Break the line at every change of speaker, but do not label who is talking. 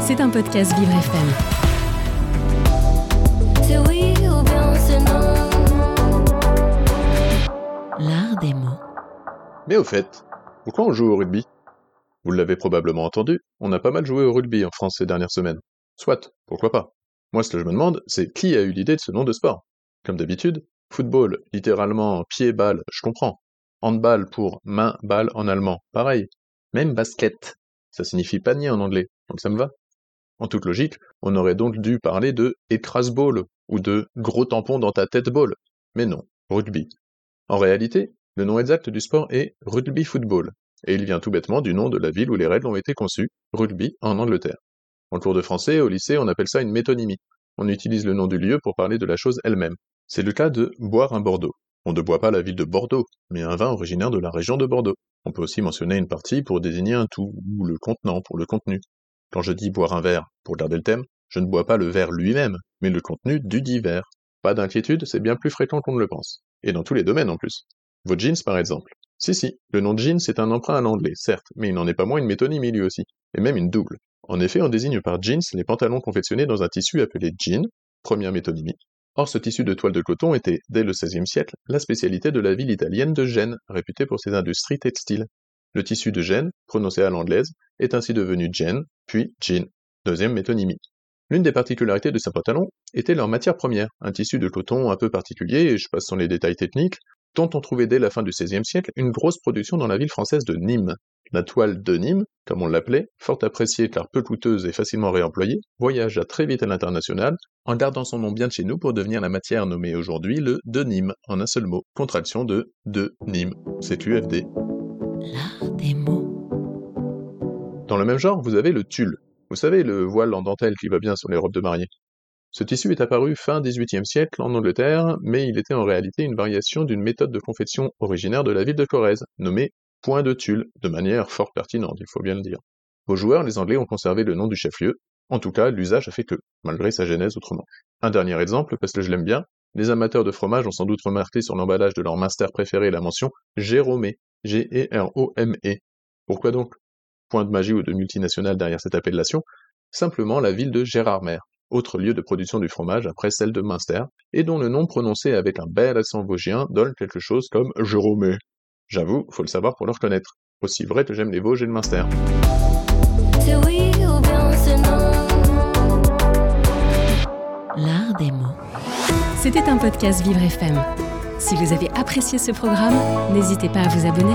C'est un podcast Vivre FM.
C'est oui ou bien c'est non.
L'art des mots.
Mais au fait, pourquoi on joue au rugby? Vous l'avez probablement entendu, on a pas mal joué au rugby en France ces dernières semaines. Soit, pourquoi pas Moi ce que je me demande, c'est qui a eu l'idée de ce nom de sport? Comme d'habitude, football, littéralement pied-balle, je comprends. Handball pour main-balle en allemand, pareil. Même basket, ça signifie panier en anglais, donc ça me va. En toute logique, on aurait donc dû parler de écrase ball ou de gros tampon dans ta tête ball. Mais non, rugby. En réalité, le nom exact du sport est rugby football, et il vient tout bêtement du nom de la ville où les règles ont été conçues, rugby, en Angleterre. En cours de français, au lycée, on appelle ça une métonymie. On utilise le nom du lieu pour parler de la chose elle-même. C'est le cas de boire un Bordeaux. On ne boit pas la ville de Bordeaux, mais un vin originaire de la région de Bordeaux. On peut aussi mentionner une partie pour désigner un tout, ou le contenant pour le contenu. Quand je dis boire un verre, pour garder le thème, je ne bois pas le verre lui-même, mais le contenu du dit verre. Pas d'inquiétude, c'est bien plus fréquent qu'on ne le pense. Et dans tous les domaines en plus. Vos jeans par exemple. Si si, le nom de jeans c'est un emprunt à l'anglais, certes, mais il n'en est pas moins une métonymie lui aussi, et même une double. En effet, on désigne par jeans les pantalons confectionnés dans un tissu appelé jean, première métonymie. Or, ce tissu de toile de coton était, dès le XVIe siècle, la spécialité de la ville italienne de Gênes, réputée pour ses industries textiles. Le tissu de Gênes, prononcé à l'anglaise, est ainsi devenu Jen, puis jean, deuxième métonymie. L'une des particularités de ces pantalons était leur matière première, un tissu de coton un peu particulier, et je passe sur les détails techniques, dont on trouvait dès la fin du XVIe siècle une grosse production dans la ville française de Nîmes. La toile de Nîmes, comme on l'appelait, fort appréciée car peu coûteuse et facilement réemployée, voyagea très vite à l'international, en gardant son nom bien de chez nous pour devenir la matière nommée aujourd'hui le de Nîmes, en un seul mot, contraction de de Nîmes, CQFD.
L'art des mots.
Dans le même genre, vous avez le tulle. Vous savez, le voile en dentelle qui va bien sur les robes de mariée. Ce tissu est apparu fin XVIIIe siècle en Angleterre, mais il était en réalité une variation d'une méthode de confection originaire de la ville de Corrèze, nommée point de tulle, de manière fort pertinente, il faut bien le dire. Aux joueurs, les Anglais ont conservé le nom du chef-lieu, en tout cas, l'usage a fait que, malgré sa genèse autrement. Un dernier exemple, parce que je l'aime bien, les amateurs de fromage ont sans doute remarqué sur l'emballage de leur Minster préféré la mention Jérôme, G-E-R-O-M-E. Pourquoi donc? Point de magie ou de multinationale derrière cette appellation Simplement la ville de Gérardmer, autre lieu de production du fromage après celle de Münster, et dont le nom prononcé avec un bel accent vosgien donne quelque chose comme Jérôme. J'avoue, faut le savoir pour le reconnaître. Aussi vrai que j'aime les Vosges et le Münster.
L'art des mots. C'était un podcast Vivre FM. Si vous avez apprécié ce programme, n'hésitez pas à vous abonner.